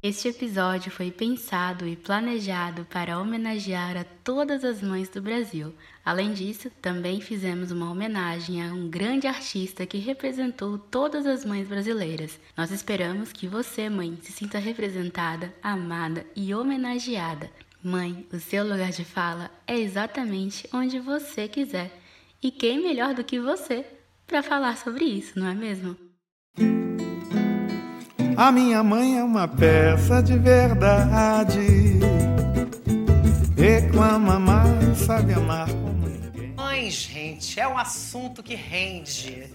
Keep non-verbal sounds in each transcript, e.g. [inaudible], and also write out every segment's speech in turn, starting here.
Este episódio foi pensado e planejado para homenagear a todas as mães do Brasil. Além disso, também fizemos uma homenagem a um grande artista que representou todas as mães brasileiras. Nós esperamos que você, mãe, se sinta representada, amada e homenageada. Mãe, o seu lugar de fala é exatamente onde você quiser. E quem melhor do que você para falar sobre isso, não é mesmo? A minha mãe é uma peça de verdade. Reclama mais, sabe amar como ninguém. Mãe, gente, é um assunto que rende.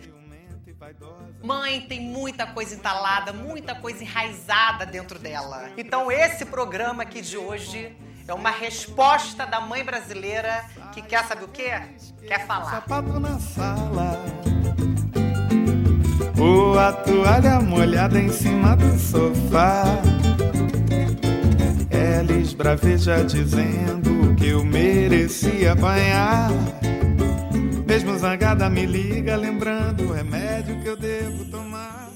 Mãe tem muita coisa entalada, muita coisa enraizada dentro dela. Então, esse programa aqui de hoje é uma resposta da mãe brasileira que quer saber o quê? Quer falar. Sapato na sala. Ou a toalha molhada em cima do sofá. Ela esbraveja dizendo que eu merecia apanhar. Mesmo zangada me liga lembrando o remédio que eu devo tomar.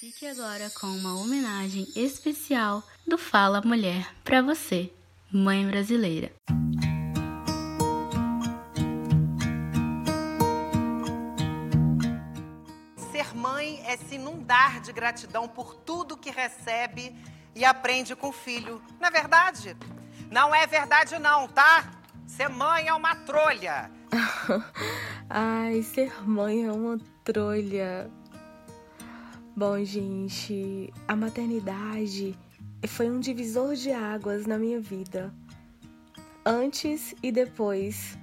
Fique agora com uma homenagem especial do Fala Mulher para você, mãe brasileira. é se inundar de gratidão por tudo que recebe e aprende com o filho. Não é verdade? Não é verdade não, tá? Ser mãe é uma trolha. [laughs] Ai, ser mãe é uma trolha. Bom, gente, a maternidade foi um divisor de águas na minha vida. Antes e depois.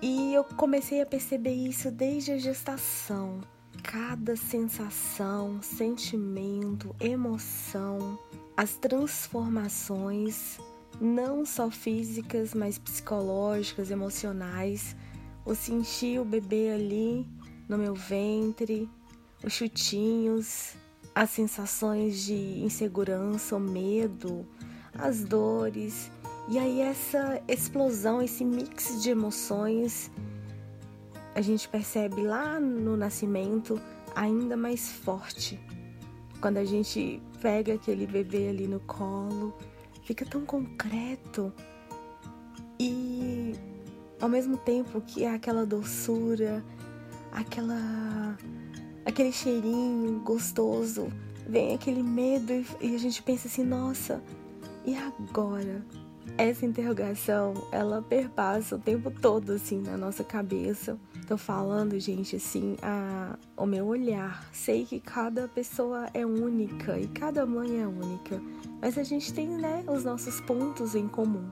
E eu comecei a perceber isso desde a gestação cada sensação, sentimento, emoção, as transformações, não só físicas, mas psicológicas, emocionais, o sentir o bebê ali no meu ventre, os chutinhos, as sensações de insegurança, o medo, as dores, e aí essa explosão, esse mix de emoções a gente percebe lá no nascimento ainda mais forte. Quando a gente pega aquele bebê ali no colo, fica tão concreto e ao mesmo tempo que é aquela doçura, aquela aquele cheirinho gostoso, vem aquele medo e a gente pensa assim, nossa, e agora? Essa interrogação, ela perpassa o tempo todo assim na nossa cabeça. Tô falando, gente, assim, a, o meu olhar. Sei que cada pessoa é única e cada mãe é única, mas a gente tem, né, os nossos pontos em comum.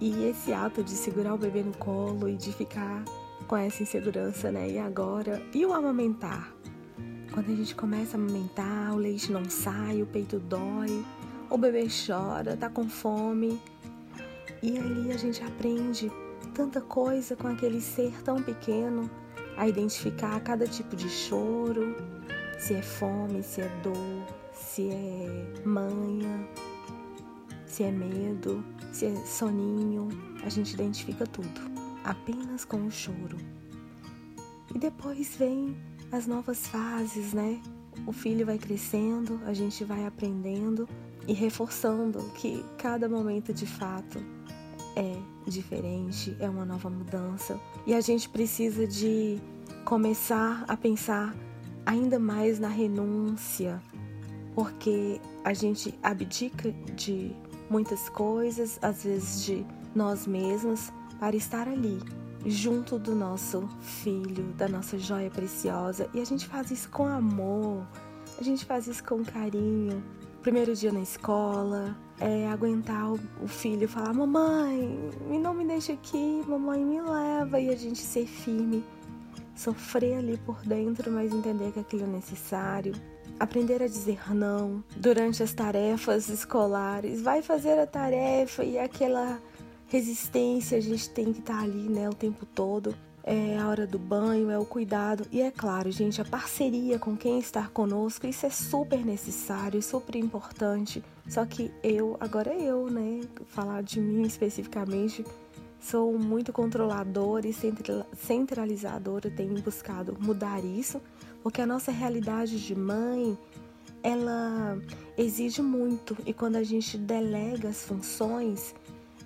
E esse ato de segurar o bebê no colo e de ficar com essa insegurança, né? E agora? E o amamentar? Quando a gente começa a amamentar, o leite não sai, o peito dói, o bebê chora, tá com fome. E ali a gente aprende tanta coisa com aquele ser tão pequeno, a identificar cada tipo de choro, se é fome, se é dor, se é manha, se é medo, se é soninho, a gente identifica tudo, apenas com o choro. E depois vem as novas fases, né? O filho vai crescendo, a gente vai aprendendo e reforçando que cada momento de fato é diferente, é uma nova mudança e a gente precisa de começar a pensar ainda mais na renúncia, porque a gente abdica de muitas coisas, às vezes de nós mesmos, para estar ali, junto do nosso filho, da nossa joia preciosa, e a gente faz isso com amor, a gente faz isso com carinho. Primeiro dia na escola, é, aguentar o, filho falar: Mamãe, não me deixa aqui, mamãe me leva, e a gente ser firme, sofrer ali por dentro, mas entender que aquilo é necessário. Aprender a dizer não durante as tarefas escolares, vai fazer a tarefa e aquela resistência, a gente tem que estar ali né, o tempo todo. É a hora do banho, é o cuidado. E é claro, gente, a parceria com quem está conosco, isso é super necessário, super importante. Só que eu, agora eu, né, falar de mim especificamente, sou muito controladora e centralizadora, tenho buscado mudar isso, porque a nossa realidade de mãe, ela exige muito. E quando a gente delega as funções,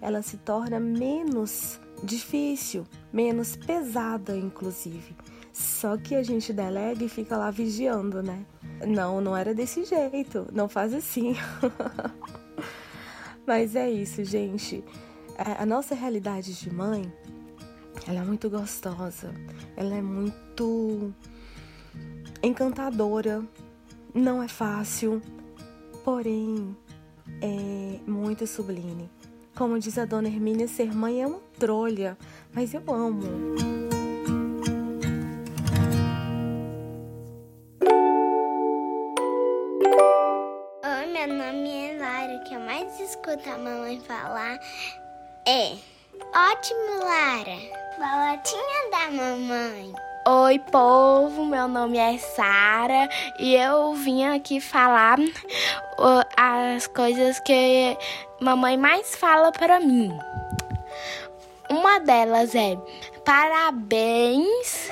ela se torna menos difícil, menos pesada, inclusive. Só que a gente delega e fica lá vigiando, né? Não, não era desse jeito, não faz assim. [laughs] Mas é isso, gente. A nossa realidade de mãe, ela é muito gostosa, ela é muito encantadora, não é fácil, porém é muito sublime. Como diz a dona Hermínia, ser mãe é uma trolha, mas eu amo. Oi, meu nome é Lara. O que eu mais escuto a mamãe falar é: Ótimo, Lara. Bolotinha da mamãe. Oi, povo, meu nome é Sara e eu vim aqui falar as coisas que mamãe mais fala para mim. Uma delas é parabéns,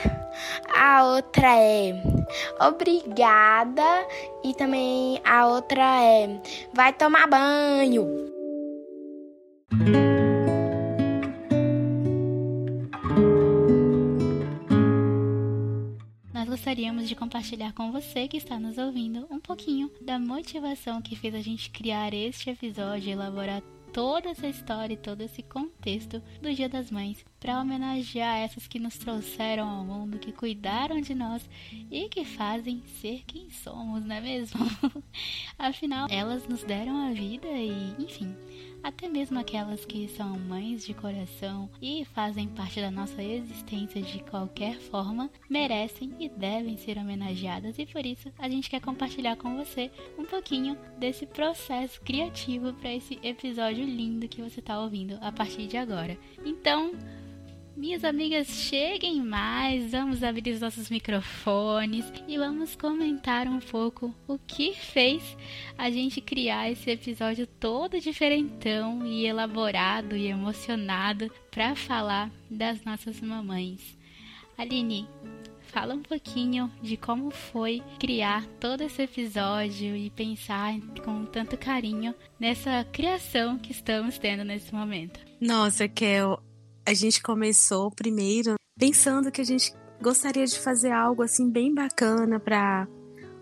a outra é obrigada e também a outra é vai tomar banho. Gostaríamos de compartilhar com você que está nos ouvindo um pouquinho da motivação que fez a gente criar este episódio e elaborar toda essa história e todo esse contexto do Dia das Mães para homenagear essas que nos trouxeram ao mundo, que cuidaram de nós e que fazem ser quem somos, não é mesmo? [laughs] Afinal, elas nos deram a vida e, enfim, até mesmo aquelas que são mães de coração e fazem parte da nossa existência de qualquer forma, merecem e devem ser homenageadas e por isso a gente quer compartilhar com você um pouquinho desse processo criativo para esse episódio lindo que você está ouvindo a partir de agora. Então, minhas amigas, cheguem mais, vamos abrir os nossos microfones e vamos comentar um pouco o que fez a gente criar esse episódio todo diferentão e elaborado e emocionado para falar das nossas mamães. Aline, fala um pouquinho de como foi criar todo esse episódio e pensar com tanto carinho nessa criação que estamos tendo nesse momento. Nossa, Kel, a gente começou primeiro pensando que a gente gostaria de fazer algo assim bem bacana para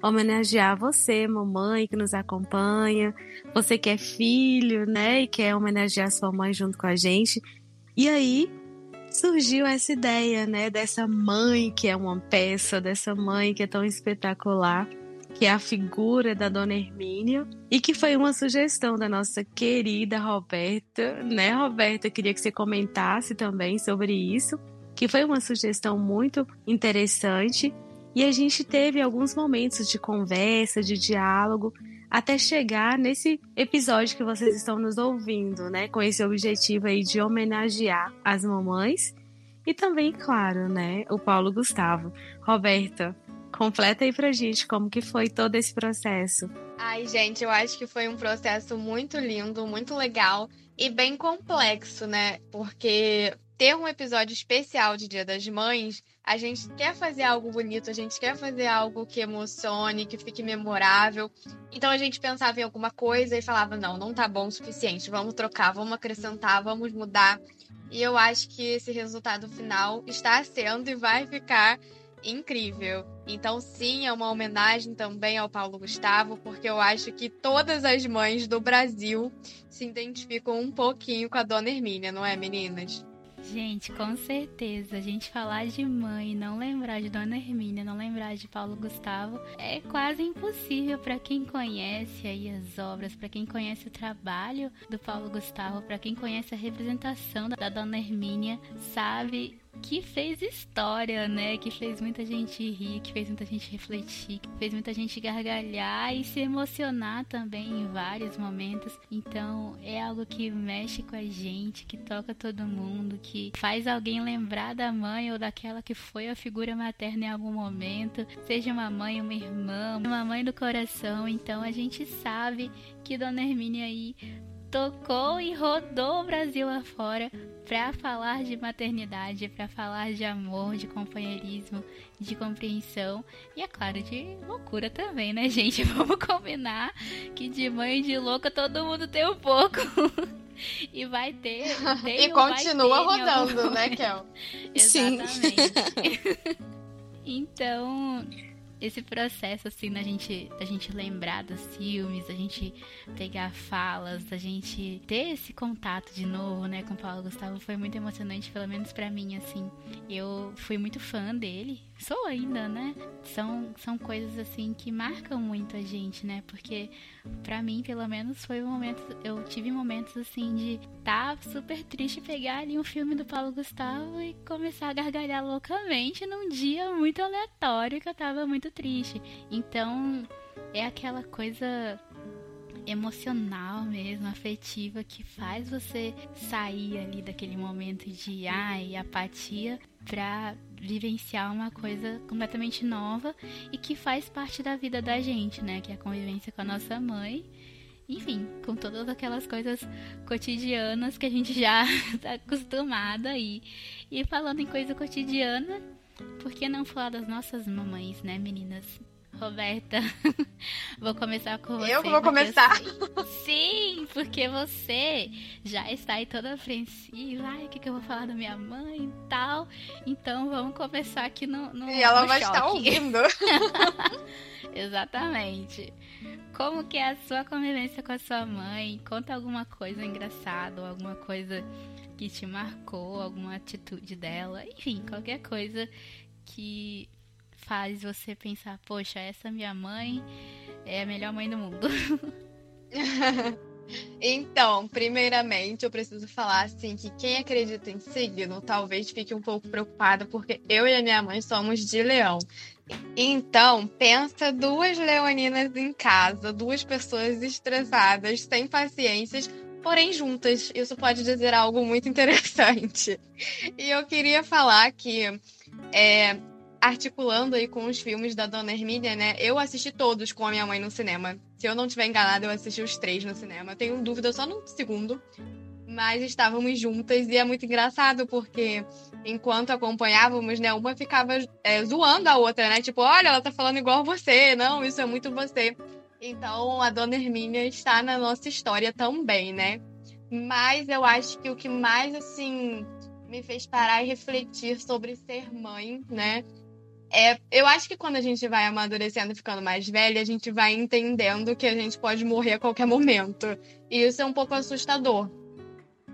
homenagear você, mamãe que nos acompanha, você que é filho, né, e quer homenagear sua mãe junto com a gente. E aí surgiu essa ideia, né, dessa mãe que é uma peça, dessa mãe que é tão espetacular que é a figura da Dona Hermínia, e que foi uma sugestão da nossa querida Roberta, né, Roberta? Queria que você comentasse também sobre isso, que foi uma sugestão muito interessante. E a gente teve alguns momentos de conversa, de diálogo, até chegar nesse episódio que vocês estão nos ouvindo, né? Com esse objetivo aí de homenagear as mamães e também, claro, né, o Paulo Gustavo. Roberta, Completa aí pra gente como que foi todo esse processo. Ai, gente, eu acho que foi um processo muito lindo, muito legal e bem complexo, né? Porque ter um episódio especial de Dia das Mães, a gente quer fazer algo bonito, a gente quer fazer algo que emocione, que fique memorável. Então a gente pensava em alguma coisa e falava: não, não tá bom o suficiente, vamos trocar, vamos acrescentar, vamos mudar. E eu acho que esse resultado final está sendo e vai ficar incrível. Então, sim, é uma homenagem também ao Paulo Gustavo, porque eu acho que todas as mães do Brasil se identificam um pouquinho com a dona Hermínia, não é, meninas? Gente, com certeza, a gente falar de mãe, não lembrar de Dona Hermínia, não lembrar de Paulo Gustavo, é quase impossível para quem conhece aí as obras, para quem conhece o trabalho do Paulo Gustavo, para quem conhece a representação da Dona Hermínia, sabe que fez história, né? Que fez muita gente rir, que fez muita gente refletir, que fez muita gente gargalhar e se emocionar também em vários momentos. Então é algo que mexe com a gente, que toca todo mundo, que faz alguém lembrar da mãe ou daquela que foi a figura materna em algum momento, seja uma mãe, uma irmã, uma mãe do coração. Então a gente sabe que Dona Hermínia aí tocou e rodou o Brasil afora para falar de maternidade, para falar de amor, de companheirismo, de compreensão e, é claro, de loucura também, né, gente? [laughs] Vamos combinar que de mãe de louca todo mundo tem um pouco. [laughs] e vai ter. e continua rodando, algum... né, Kel? Exatamente. [laughs] então, esse processo, assim, da gente, da gente lembrar dos filmes, da gente pegar falas, da gente ter esse contato de novo, né, com Paulo Gustavo, foi muito emocionante, pelo menos para mim, assim. Eu fui muito fã dele, sou ainda, né? São, são coisas, assim, que marcam muito a gente, né? Porque, para mim, pelo menos, foi um momento, eu tive momentos, assim, de tá super triste, pegar ali um filme do Paulo Gustavo e começar a gargalhar loucamente num dia muito aleatório que eu tava muito triste. Então, é aquela coisa emocional mesmo, afetiva, que faz você sair ali daquele momento de ai, apatia pra vivenciar uma coisa completamente nova e que faz parte da vida da gente, né? Que é a convivência com a nossa mãe. Enfim, com todas aquelas coisas cotidianas que a gente já [laughs] tá acostumada aí. E falando em coisa cotidiana, por que não falar das nossas mamães, né, meninas? Roberta, [laughs] vou começar com você. Eu que vou começar? sim, porque você já está aí toda apreensiva. Ai, o que, que eu vou falar da minha mãe e tal. Então vamos começar aqui no. no e ela no vai choque. estar ouvindo. [laughs] Exatamente. Como que é a sua convivência com a sua mãe? Conta alguma coisa engraçada, alguma coisa que te marcou, alguma atitude dela, enfim, qualquer coisa que faz você pensar, poxa, essa minha mãe é a melhor mãe do mundo. [laughs] Então, primeiramente, eu preciso falar assim que quem acredita em signo talvez fique um pouco preocupado, porque eu e a minha mãe somos de leão. Então, pensa duas leoninas em casa, duas pessoas estressadas, sem paciências, porém juntas. Isso pode dizer algo muito [laughs] interessante. E eu queria falar que, é, articulando aí com os filmes da Dona Hermínia, né? Eu assisti todos com a minha mãe no cinema. Se eu não estiver enganada, eu assisti os três no cinema. Tenho dúvida só no segundo. Mas estávamos juntas e é muito engraçado porque enquanto acompanhávamos, né, uma ficava é, zoando a outra, né? Tipo, olha, ela tá falando igual você, não, isso é muito você. Então, a Dona Hermínia está na nossa história também, né? Mas eu acho que o que mais, assim, me fez parar e refletir sobre ser mãe, né? É, eu acho que quando a gente vai amadurecendo e ficando mais velha, a gente vai entendendo que a gente pode morrer a qualquer momento. E isso é um pouco assustador.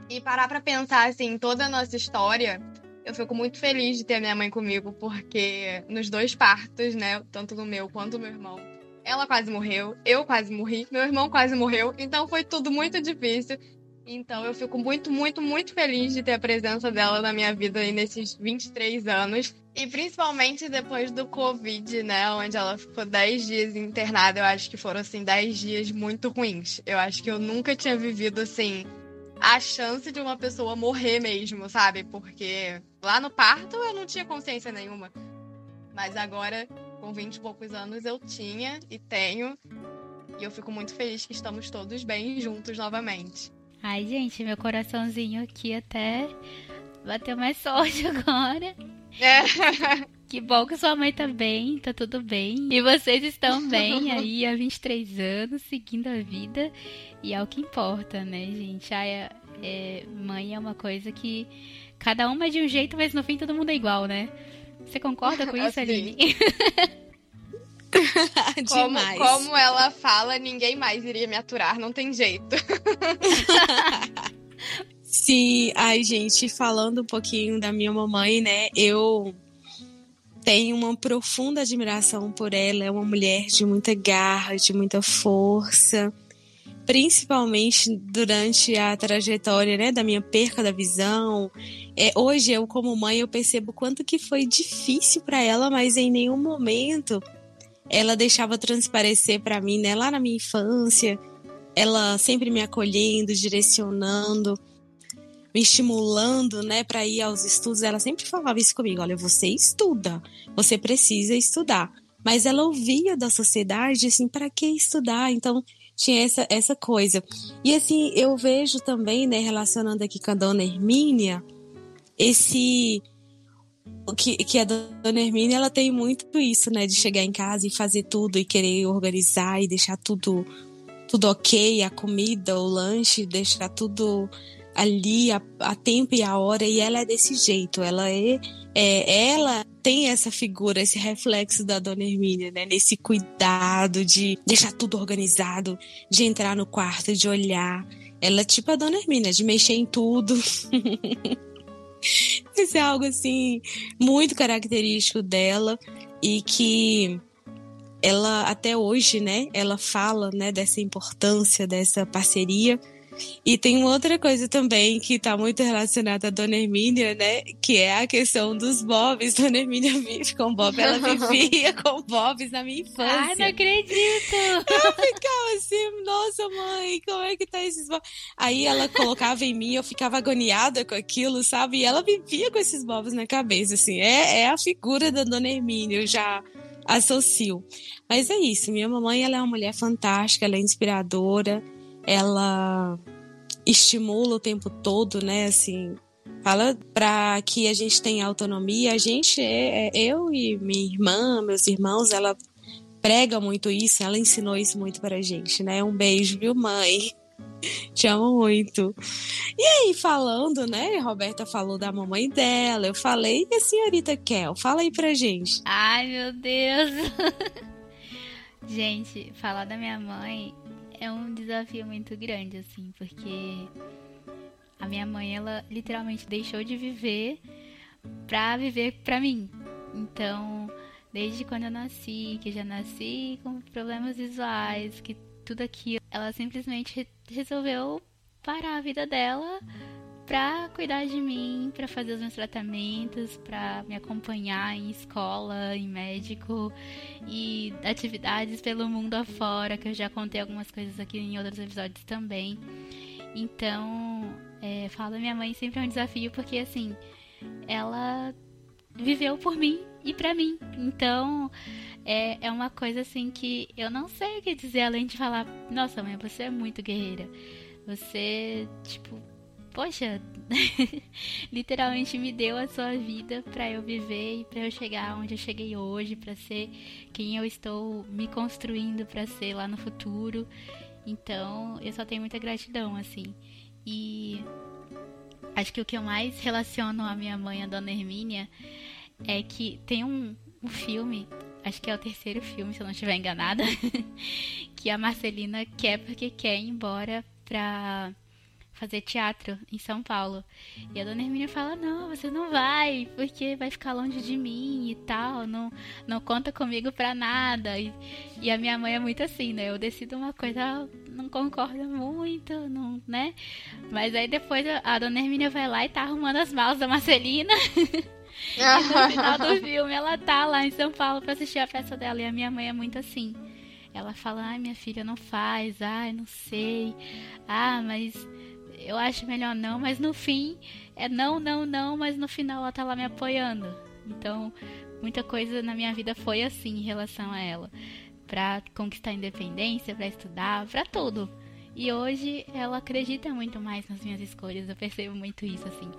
E parar pra pensar, assim, toda a nossa história, eu fico muito feliz de ter minha mãe comigo, porque nos dois partos, né, tanto no meu quanto no meu irmão, ela quase morreu, eu quase morri, meu irmão quase morreu, então foi tudo muito difícil. Então eu fico muito, muito, muito feliz de ter a presença dela na minha vida aí nesses 23 anos. E principalmente depois do Covid, né? Onde ela ficou 10 dias internada, eu acho que foram, assim, 10 dias muito ruins. Eu acho que eu nunca tinha vivido, assim, a chance de uma pessoa morrer mesmo, sabe? Porque lá no parto eu não tinha consciência nenhuma. Mas agora com 20 e poucos anos eu tinha e tenho. E eu fico muito feliz que estamos todos bem juntos novamente. Ai, gente, meu coraçãozinho aqui até bateu mais [laughs] forte agora. É. [laughs] Que bom que sua mãe tá bem, tá tudo bem. E vocês estão bem [laughs] aí há 23 anos, seguindo a vida. E é o que importa, né, gente? Ai, é, é, mãe é uma coisa que cada uma é de um jeito, mas no fim todo mundo é igual, né? Você concorda com [laughs] isso, assim. Aline? Demais. Como, como ela fala, ninguém mais iria me aturar, não tem jeito. Sim, ai, gente, falando um pouquinho da minha mamãe, né? Eu tenho uma profunda admiração por ela. É uma mulher de muita garra, de muita força, principalmente durante a trajetória, né, da minha perca da visão, é, hoje eu como mãe eu percebo quanto que foi difícil para ela, mas em nenhum momento ela deixava transparecer para mim, né? Lá na minha infância, ela sempre me acolhendo, direcionando, me estimulando, né, para ir aos estudos. Ela sempre falava isso comigo: olha, você estuda, você precisa estudar. Mas ela ouvia da sociedade assim: para que estudar? Então tinha essa, essa coisa. E assim, eu vejo também, né, relacionando aqui com a dona Hermínia, esse que, que a dona Hermínia ela tem muito isso, né, de chegar em casa e fazer tudo e querer organizar e deixar tudo tudo ok, a comida, o lanche, deixar tudo ali a, a tempo e a hora e ela é desse jeito, ela é, é ela tem essa figura, esse reflexo da dona Hermínia, né? Nesse cuidado de deixar tudo organizado, de entrar no quarto, de olhar. Ela é tipo a dona Hermínia, de mexer em tudo. [laughs] Isso é algo assim muito característico dela e que ela até hoje, né, ela fala, né, dessa importância dessa parceria e tem outra coisa também que está muito relacionada à Dona Hermínia, né? Que é a questão dos bobs. [laughs] Dona Hermínia vive com bob, ela vivia [laughs] com bobs na minha infância. Ai, não acredito! Eu ficava assim, nossa mãe, como é que tá esses bobs? Aí ela colocava em mim, eu ficava agoniada com aquilo, sabe? E ela vivia com esses bobs na cabeça, assim. É, é a figura da Dona Hermínia, eu já associo. Mas é isso, minha mamãe ela é uma mulher fantástica, ela é inspiradora, ela estimula o tempo todo, né? Assim, fala para que a gente tenha autonomia. A gente, é, é, eu e minha irmã, meus irmãos, ela prega muito isso, ela ensinou isso muito pra gente, né? Um beijo, viu, mãe? [laughs] Te amo muito. E aí, falando, né? Roberta falou da mamãe dela, eu falei, e a senhorita Kel? Fala aí pra gente. Ai, meu Deus. [laughs] gente, falar da minha mãe é um desafio muito grande, assim, porque a minha mãe, ela literalmente deixou de viver pra viver pra mim. Então, desde quando eu nasci, que já nasci com problemas visuais, que tudo aquilo, ela simplesmente resolveu parar a vida dela para cuidar de mim, para fazer os meus tratamentos, para me acompanhar em escola, em médico e atividades pelo mundo afora, que eu já contei algumas coisas aqui em outros episódios também. Então, é, falar da minha mãe sempre é um desafio, porque assim, ela viveu por mim e para mim. Então, é, é uma coisa assim que eu não sei o que dizer além de falar: Nossa, mãe, você é muito guerreira. Você, tipo, poxa, [laughs] literalmente me deu a sua vida para eu viver e para eu chegar onde eu cheguei hoje, para ser quem eu estou me construindo para ser lá no futuro. Então, eu só tenho muita gratidão, assim. E acho que o que eu mais relaciono a minha mãe, a Dona Hermínia, é que tem um, um filme, acho que é o terceiro filme, se eu não estiver enganada, [laughs] que a Marcelina quer porque quer ir embora pra fazer teatro em São Paulo. E a dona Hermínia fala: Não, você não vai, porque vai ficar longe de mim e tal, não, não conta comigo pra nada. E, e a minha mãe é muito assim, né? Eu decido uma coisa, não concorda muito, não, né? Mas aí depois a, dona Hermínia vai lá e tá arrumando as malas da Marcelina. [laughs] e no final do [laughs] filme ela tá lá em São Paulo pra assistir a peça dela. E a minha mãe é muito assim. Ela fala, ai minha filha, não faz, ai, não sei. Ah, mas eu acho melhor não, mas no fim é não, não, não, mas no final ela tá lá me apoiando. Então, muita coisa na minha vida foi assim em relação a ela, para conquistar independência, para estudar, para tudo. E hoje ela acredita muito mais nas minhas escolhas, eu percebo muito isso assim.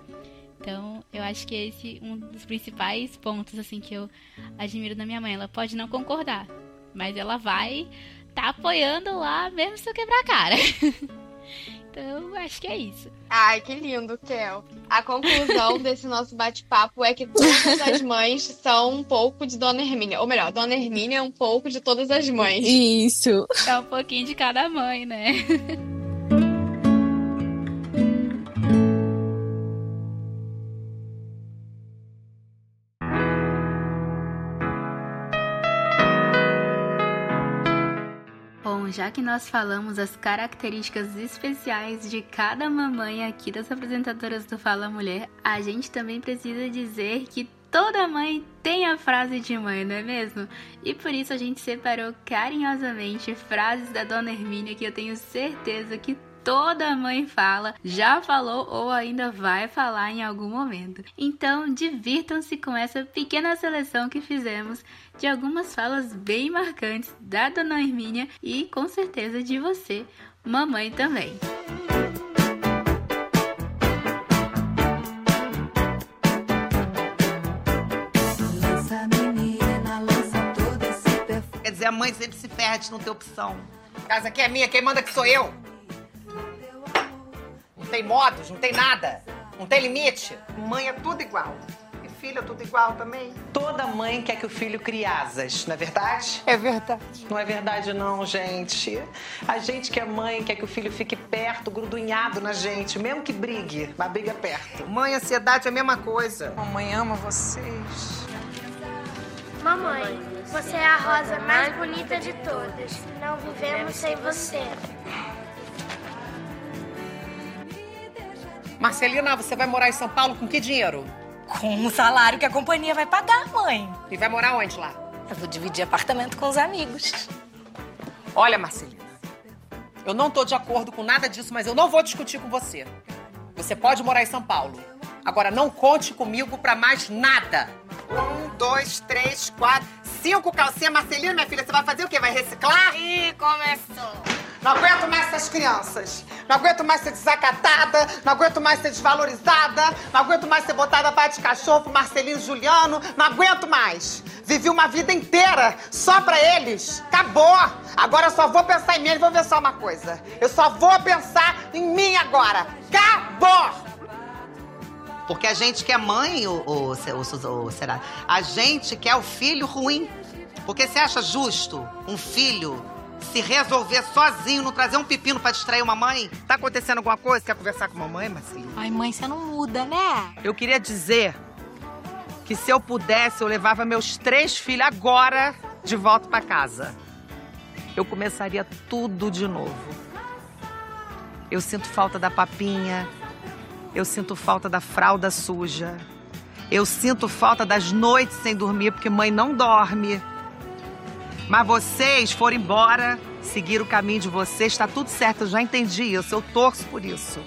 Então, eu acho que esse é um dos principais pontos assim que eu admiro da minha mãe. Ela pode não concordar, mas ela vai tá apoiando lá mesmo se eu quebrar a cara. [laughs] Então, acho que é isso. Ai, que lindo, Kel. A conclusão [laughs] desse nosso bate-papo é que todas as mães são um pouco de Dona Hermínia. Ou melhor, Dona Hermínia é um pouco de todas as mães. Isso. É um pouquinho de cada mãe, né? Já que nós falamos as características especiais de cada mamãe aqui das apresentadoras do Fala Mulher, a gente também precisa dizer que toda mãe tem a frase de mãe, não é mesmo? E por isso a gente separou carinhosamente frases da Dona Hermínia que eu tenho certeza que toda mãe fala, já falou ou ainda vai falar em algum momento. Então, divirtam-se com essa pequena seleção que fizemos de algumas falas bem marcantes da Dona Hermínia e com certeza de você, mamãe também. Quer dizer, a mãe sempre se perde, não tem opção. Casa aqui é minha, quem manda que sou eu. Não tem modos, não tem nada. Não tem limite. Mãe é tudo igual. E filho é tudo igual também. Toda mãe quer que o filho crie asas, não é verdade? É verdade. Não é verdade não, gente. A gente que é mãe quer que o filho fique perto, grudunhado na gente, mesmo que brigue, mas briga perto. Mãe, ansiedade é a mesma coisa. Mamãe ama vocês. Mamãe, você é a rosa mais bonita de todas. Não vivemos sem você. Marcelina, você vai morar em São Paulo com que dinheiro? Com o salário que a companhia vai pagar, mãe. E vai morar onde lá? Eu vou dividir apartamento com os amigos. Olha, Marcelina, eu não tô de acordo com nada disso, mas eu não vou discutir com você. Você pode morar em São Paulo. Agora, não conte comigo pra mais nada. Um, dois, três, quatro, cinco calcinhas. Marcelina, minha filha, você vai fazer o quê? Vai reciclar? Ih, começou. Não aguento mais essas crianças. Não aguento mais ser desacatada. Não aguento mais ser desvalorizada. Não aguento mais ser botada para de cachorro pro Marcelinho Juliano. Não aguento mais. Vivi uma vida inteira só pra eles. Acabou. Agora eu só vou pensar em mim. E vou ver só uma coisa. Eu só vou pensar em mim agora. Acabou. Porque a gente mãe, ou, ou, ou, ou será? A gente quer o filho ruim. Porque você acha justo um filho se resolver sozinho, não trazer um pepino pra distrair uma mãe? Tá acontecendo alguma coisa? Quer conversar com a mamãe, Marcelinho? Ai, mãe, você não muda, né? Eu queria dizer que se eu pudesse, eu levava meus três filhos agora de volta pra casa. Eu começaria tudo de novo. Eu sinto falta da papinha. Eu sinto falta da fralda suja. Eu sinto falta das noites sem dormir, porque mãe não dorme. Mas vocês foram embora, seguiram o caminho de vocês, está tudo certo, eu já entendi isso, eu torço por isso.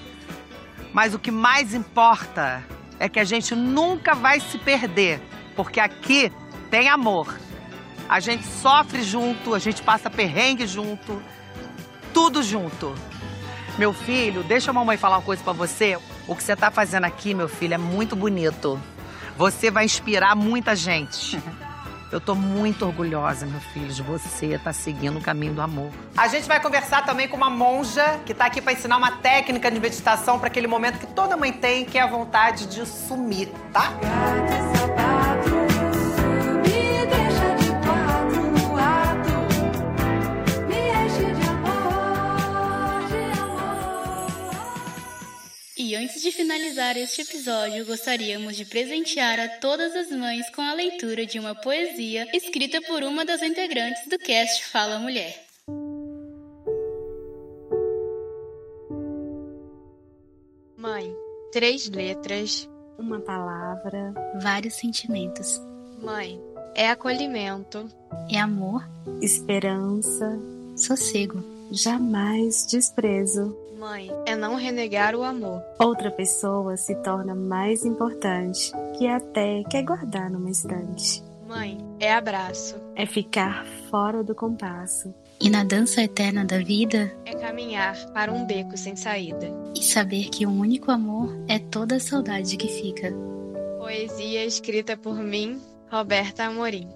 Mas o que mais importa é que a gente nunca vai se perder, porque aqui tem amor. A gente sofre junto, a gente passa perrengue junto, tudo junto. Meu filho, deixa a mamãe falar uma coisa para você. O que você tá fazendo aqui, meu filho, é muito bonito. Você vai inspirar muita gente. [laughs] Eu tô muito orgulhosa, meu filho, de você estar seguindo o caminho do amor. A gente vai conversar também com uma monja que tá aqui para ensinar uma técnica de meditação para aquele momento que toda mãe tem, que é a vontade de sumir, tá? Antes de finalizar este episódio, gostaríamos de presentear a todas as mães com a leitura de uma poesia escrita por uma das integrantes do cast Fala Mulher. Mãe, três letras. Uma palavra, Vários sentimentos. Mãe, é acolhimento. É amor, esperança, sossego. jamais desprezo. Mãe, é não renegar o amor. Outra pessoa se torna mais importante que até quer guardar numa estante. Mãe, é abraço. É ficar fora do compasso. E na dança eterna da vida, É caminhar para um beco sem saída. e saber que o único amor é toda a saudade que fica. Poesia escrita por mim, Roberta Amorim.